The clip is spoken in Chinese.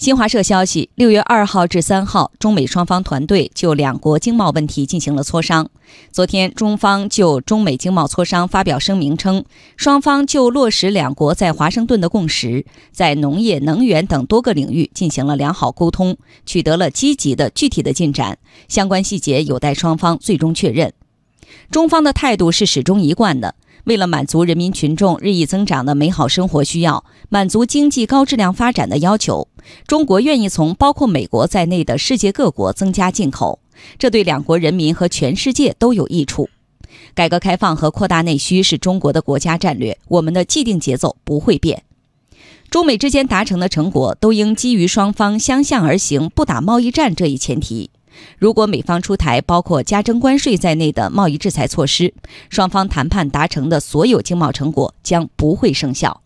新华社消息，六月二号至三号，中美双方团队就两国经贸问题进行了磋商。昨天，中方就中美经贸磋商发表声明称，双方就落实两国在华盛顿的共识，在农业、能源等多个领域进行了良好沟通，取得了积极的具体的进展，相关细节有待双方最终确认。中方的态度是始终一贯的。为了满足人民群众日益增长的美好生活需要，满足经济高质量发展的要求，中国愿意从包括美国在内的世界各国增加进口，这对两国人民和全世界都有益处。改革开放和扩大内需是中国的国家战略，我们的既定节奏不会变。中美之间达成的成果都应基于双方相向而行、不打贸易战这一前提。如果美方出台包括加征关税在内的贸易制裁措施，双方谈判达成的所有经贸成果将不会生效。